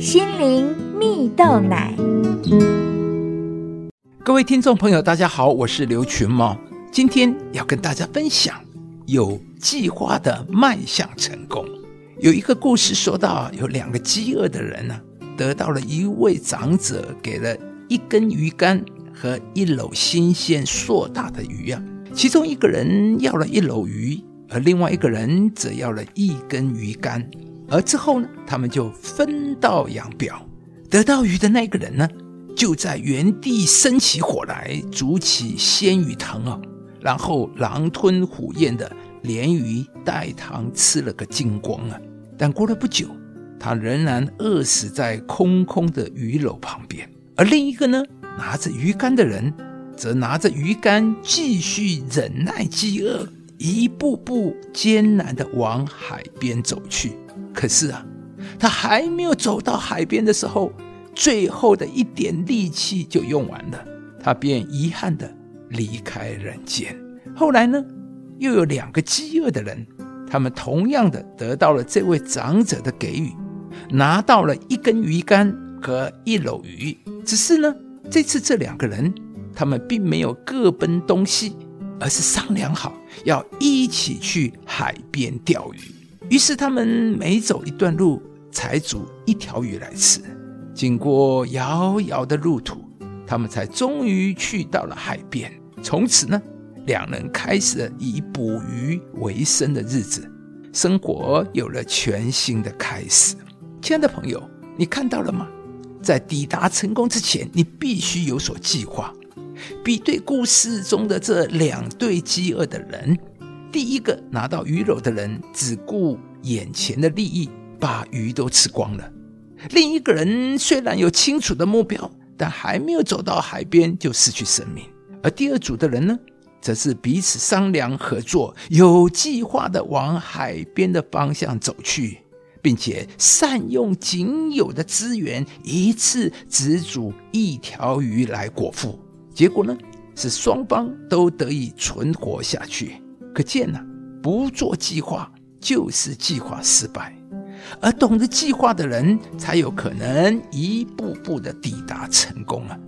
心灵蜜豆奶。各位听众朋友，大家好，我是刘群茂，今天要跟大家分享有计划的迈向成功。有一个故事说到，有两个饥饿的人呢，得到了一位长者给了一根鱼竿和一篓新鲜硕大的鱼啊。其中一个人要了一篓鱼，而另外一个人则要了一根鱼竿。而之后呢，他们就分道扬镳。得到鱼的那个人呢，就在原地生起火来，煮起鲜鱼汤哦，然后狼吞虎咽的连鱼带汤吃了个精光啊。但过了不久，他仍然饿死在空空的鱼篓旁边。而另一个呢，拿着鱼竿的人。则拿着鱼竿继续忍耐饥饿，一步步艰难地往海边走去。可是啊，他还没有走到海边的时候，最后的一点力气就用完了，他便遗憾的离开人间。后来呢，又有两个饥饿的人，他们同样的得到了这位长者的给予，拿到了一根鱼竿和一篓鱼。只是呢，这次这两个人。他们并没有各奔东西，而是商量好要一起去海边钓鱼。于是他们每走一段路，才煮一条鱼来吃。经过遥遥的路途，他们才终于去到了海边。从此呢，两人开始了以捕鱼为生的日子，生活有了全新的开始。亲爱的朋友，你看到了吗？在抵达成功之前，你必须有所计划。比对故事中的这两对饥饿的人，第一个拿到鱼篓的人只顾眼前的利益，把鱼都吃光了；另一个人虽然有清楚的目标，但还没有走到海边就失去生命。而第二组的人呢，则是彼此商量合作，有计划的往海边的方向走去，并且善用仅有的资源，一次只煮一条鱼来果腹。结果呢，是双方都得以存活下去。可见呢，不做计划就是计划失败，而懂得计划的人才有可能一步步的抵达成功啊。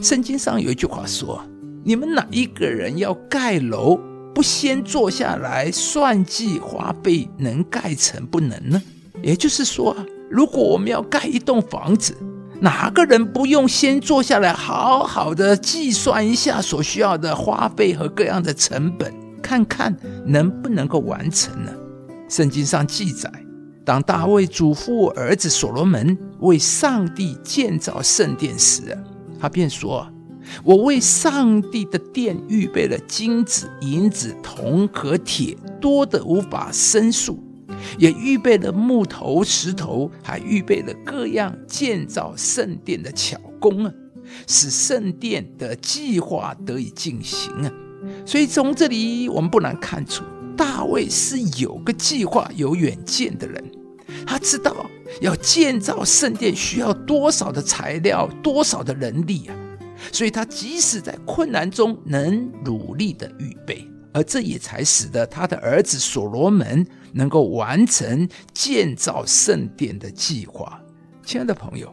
圣经上有一句话说：“你们哪一个人要盖楼，不先坐下来算计花费，能盖成不能呢？”也就是说，如果我们要盖一栋房子，哪个人不用先坐下来，好好的计算一下所需要的花费和各样的成本，看看能不能够完成呢？圣经上记载，当大卫嘱咐儿子所罗门为上帝建造圣殿时，他便说：“我为上帝的殿预备了金子、银子、铜和铁，多得无法申诉。”也预备了木头、石头，还预备了各样建造圣殿的巧工啊，使圣殿的计划得以进行啊。所以从这里我们不难看出，大卫是有个计划、有远见的人。他知道要建造圣殿需要多少的材料、多少的人力啊，所以他即使在困难中，能努力的预备。而这也才使得他的儿子所罗门能够完成建造圣殿的计划。亲爱的朋友，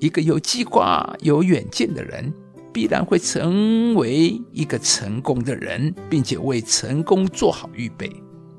一个有计划、有远见的人，必然会成为一个成功的人，并且为成功做好预备。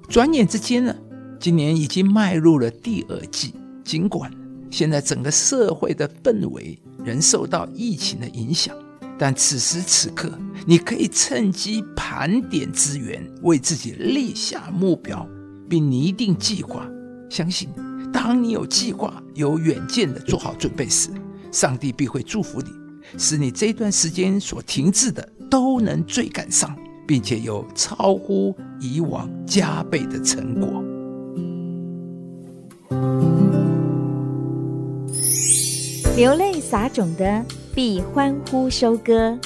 转眼之间呢，今年已经迈入了第二季。尽管现在整个社会的氛围仍受到疫情的影响。但此时此刻，你可以趁机盘点资源，为自己立下目标，并拟定计划。相信，当你有计划、有远见的做好准备时，上帝必会祝福你，使你这段时间所停滞的都能追赶上，并且有超乎以往加倍的成果。流泪撒种的。必欢呼收割。